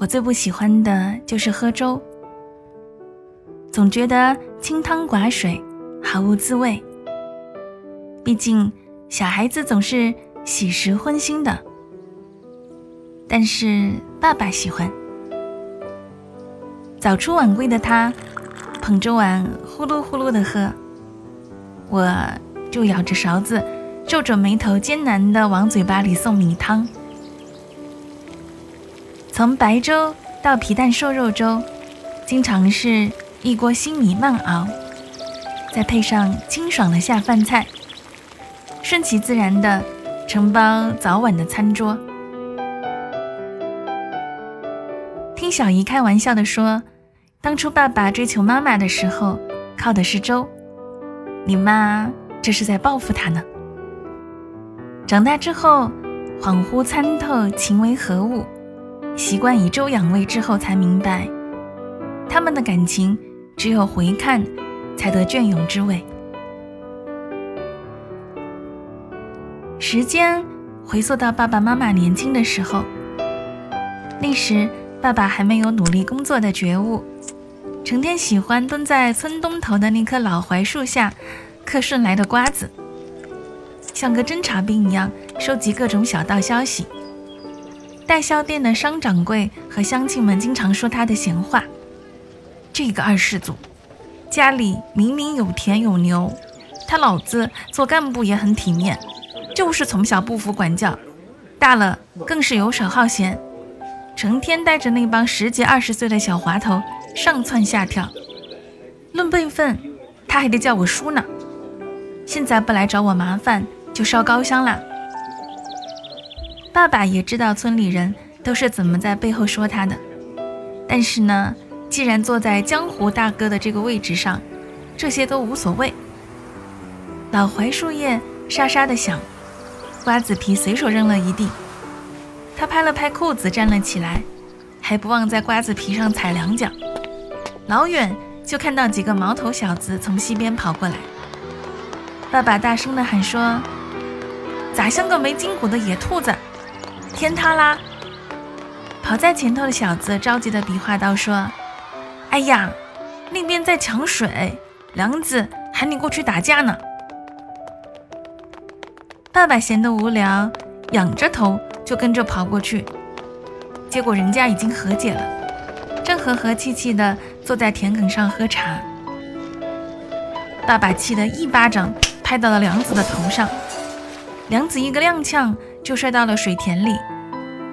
我最不喜欢的就是喝粥，总觉得清汤寡水，毫无滋味。毕竟小孩子总是喜食荤腥的，但是爸爸喜欢。早出晚归的他，捧着碗呼噜呼噜的喝，我就咬着勺子，皱着眉头，艰难的往嘴巴里送米汤。从白粥到皮蛋瘦肉粥，经常是一锅新米慢熬，再配上清爽的下饭菜，顺其自然的承包早晚的餐桌。听小姨开玩笑的说，当初爸爸追求妈妈的时候，靠的是粥，你妈这是在报复他呢。长大之后，恍惚参透情为何物。习惯以粥养胃之后，才明白，他们的感情只有回看，才得隽永之味。时间回溯到爸爸妈妈年轻的时候，那时爸爸还没有努力工作的觉悟，成天喜欢蹲在村东头的那棵老槐树下，嗑顺来的瓜子，像个侦察兵一样收集各种小道消息。代销店的商掌柜和乡亲们经常说他的闲话。这个二世祖，家里明明有田有牛，他老子做干部也很体面，就是从小不服管教，大了更是游手好闲，成天带着那帮十几二十岁的小滑头上蹿下跳。论辈分，他还得叫我叔呢。现在不来找我麻烦，就烧高香了。爸爸也知道村里人都是怎么在背后说他的，但是呢，既然坐在江湖大哥的这个位置上，这些都无所谓。老槐树叶沙沙的响，瓜子皮随手扔了一地。他拍了拍裤子站了起来，还不忘在瓜子皮上踩两脚。老远就看到几个毛头小子从西边跑过来。爸爸大声地喊说：“咋像个没筋骨的野兔子？”天塌啦！跑在前头的小子着急的比划道：“说，哎呀，那边在抢水，梁子喊你过去打架呢。”爸爸闲得无聊，仰着头就跟着跑过去，结果人家已经和解了，正和和气气的坐在田埂上喝茶。爸爸气得一巴掌拍到了梁子的头上，梁子一个踉跄。就摔到了水田里，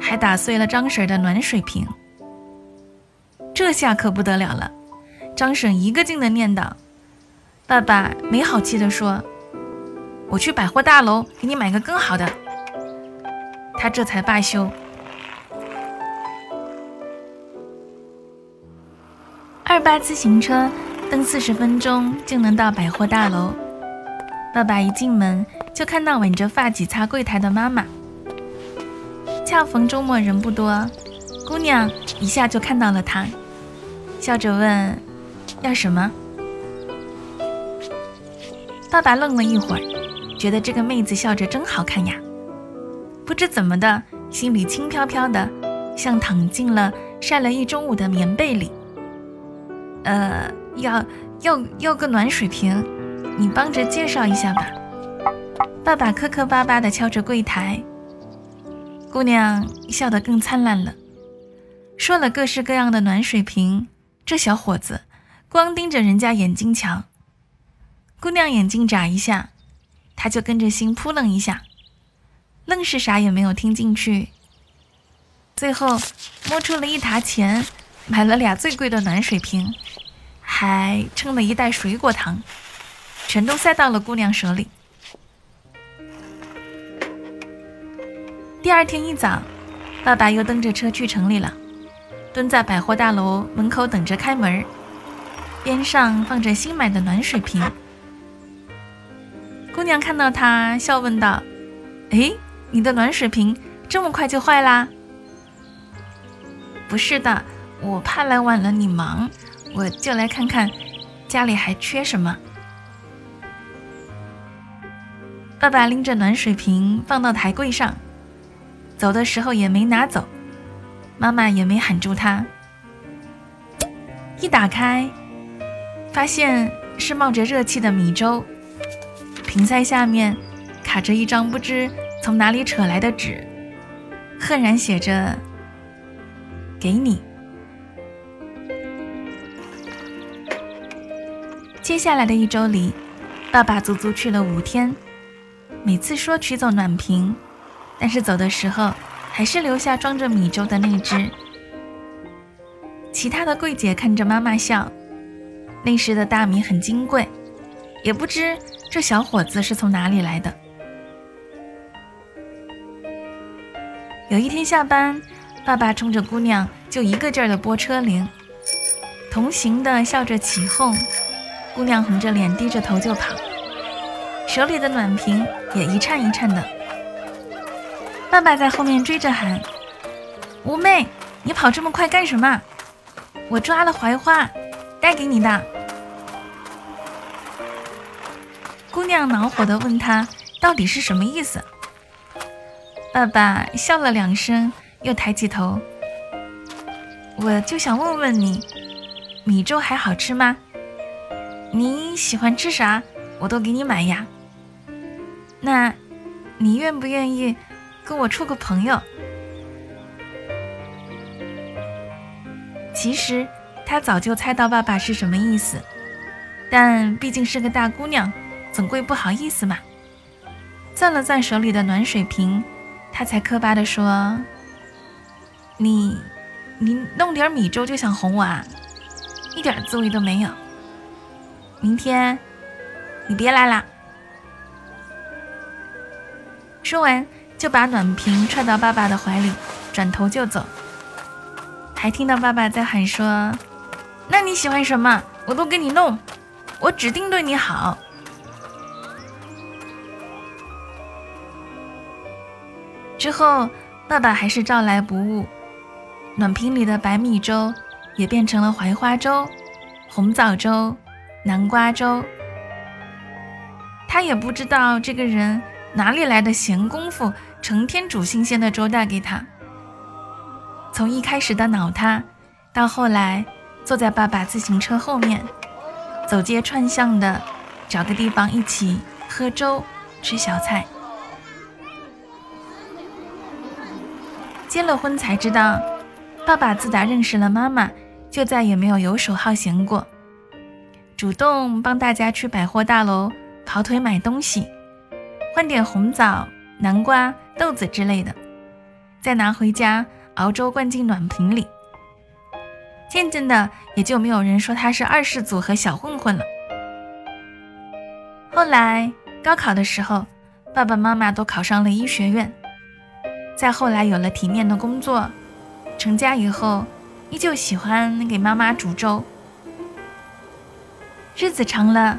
还打碎了张婶的暖水瓶。这下可不得了了，张婶一个劲的念叨：“爸爸没好气的说，我去百货大楼给你买个更好的。”他这才罢休。二八自行车蹬四十分钟就能到百货大楼。爸爸一进门就看到挽着发髻擦柜台的妈妈。恰逢周末人不多，姑娘一下就看到了他，笑着问：“要什么？”爸爸愣了一会儿，觉得这个妹子笑着真好看呀，不知怎么的，心里轻飘飘的，像躺进了晒了一中午的棉被里。呃，要要要个暖水瓶，你帮着介绍一下吧。爸爸磕磕巴巴的敲着柜台。姑娘笑得更灿烂了，说了各式各样的暖水瓶。这小伙子光盯着人家眼睛瞧，姑娘眼睛眨一下，他就跟着心扑棱一下，愣是啥也没有听进去。最后摸出了一沓钱，买了俩最贵的暖水瓶，还称了一袋水果糖，全都塞到了姑娘手里。第二天一早，爸爸又蹬着车去城里了。蹲在百货大楼门口等着开门，边上放着新买的暖水瓶。姑娘看到他，笑问道：“哎，你的暖水瓶这么快就坏啦？”“不是的，我怕来晚了你忙，我就来看看家里还缺什么。”爸爸拎着暖水瓶放到台柜上，走的时候也没拿走，妈妈也没喊住他。一打开，发现是冒着热气的米粥，瓶塞下面卡着一张不知从哪里扯来的纸，赫然写着“给你”。接下来的一周里，爸爸足足去了五天。每次说取走暖瓶，但是走的时候还是留下装着米粥的那只。其他的柜姐看着妈妈笑。那时的大米很金贵，也不知这小伙子是从哪里来的。有一天下班，爸爸冲着姑娘就一个劲儿的拨车铃，同行的笑着起哄，姑娘红着脸低着头就跑。手里的暖瓶也一颤一颤的，爸爸在后面追着喊：“五妹，你跑这么快干什么？我抓了槐花，带给你的。”姑娘恼火的问他：“到底是什么意思？”爸爸笑了两声，又抬起头：“我就想问问你，米粥还好吃吗？你喜欢吃啥，我都给你买呀。”那，你愿不愿意跟我处个朋友？其实他早就猜到爸爸是什么意思，但毕竟是个大姑娘，总归不好意思嘛。攥了攥手里的暖水瓶，他才磕巴地说：“你，你弄点米粥就想哄我啊？一点滋味都没有。明天，你别来了。”说完，就把暖瓶揣到爸爸的怀里，转头就走。还听到爸爸在喊说：“那你喜欢什么，我都给你弄，我指定对你好。”之后，爸爸还是照来不误，暖瓶里的白米粥也变成了槐花粥、红枣粥、南瓜粥。他也不知道这个人。哪里来的闲工夫，成天煮新鲜的粥带给他？从一开始的恼他，到后来坐在爸爸自行车后面，走街串巷的找个地方一起喝粥、吃小菜。结了婚才知道，爸爸自打认识了妈妈，就再也没有游手好闲过，主动帮大家去百货大楼跑腿买东西。换点红枣、南瓜、豆子之类的，再拿回家熬粥灌进暖瓶里。渐渐的，也就没有人说他是二世祖和小混混了。后来高考的时候，爸爸妈妈都考上了医学院。再后来有了体面的工作，成家以后，依旧喜欢给妈妈煮粥。日子长了，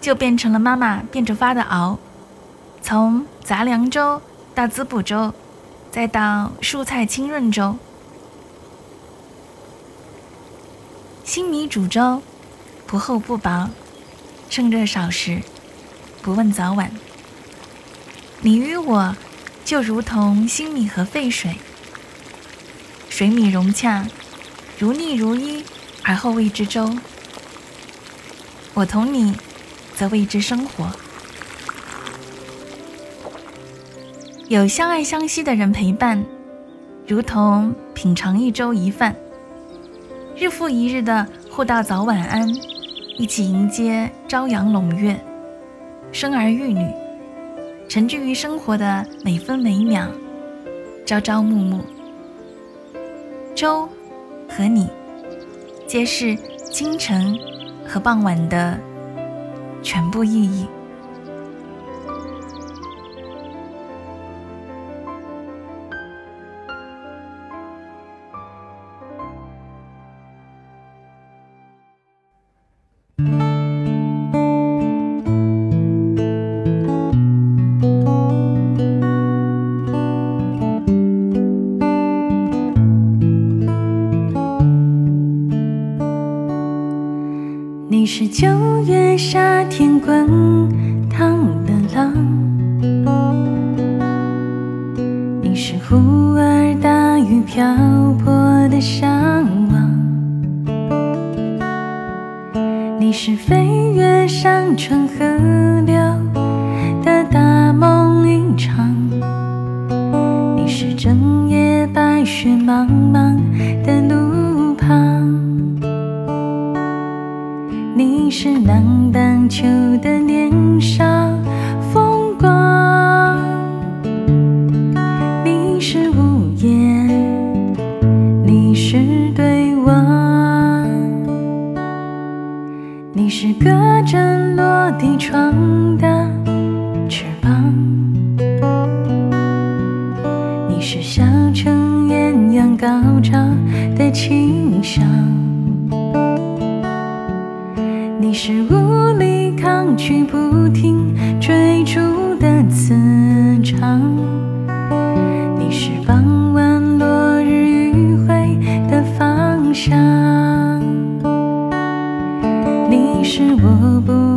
就变成了妈妈变着法的熬。从杂粮粥到滋补粥，再到蔬菜清润粥，新米煮粥，不厚不薄，趁热少食，不问早晚。你与我，就如同新米和沸水，水米融洽，如腻如一，而后谓之粥。我同你，则谓之生活。有相爱相惜的人陪伴，如同品尝一粥一饭，日复一日的互道早晚安，一起迎接朝阳胧月，生儿育女，沉浸于生活的每分每秒，朝朝暮暮。粥和你，皆是清晨和傍晚的全部意义。你是九月夏天滚烫的浪，你是忽而大雨瓢泼的向往，你是飞越山川河流的大梦一场，你是整夜白雪茫茫的是南半球的年少风光，你是无言，你是对望，你是隔着落地窗你是我不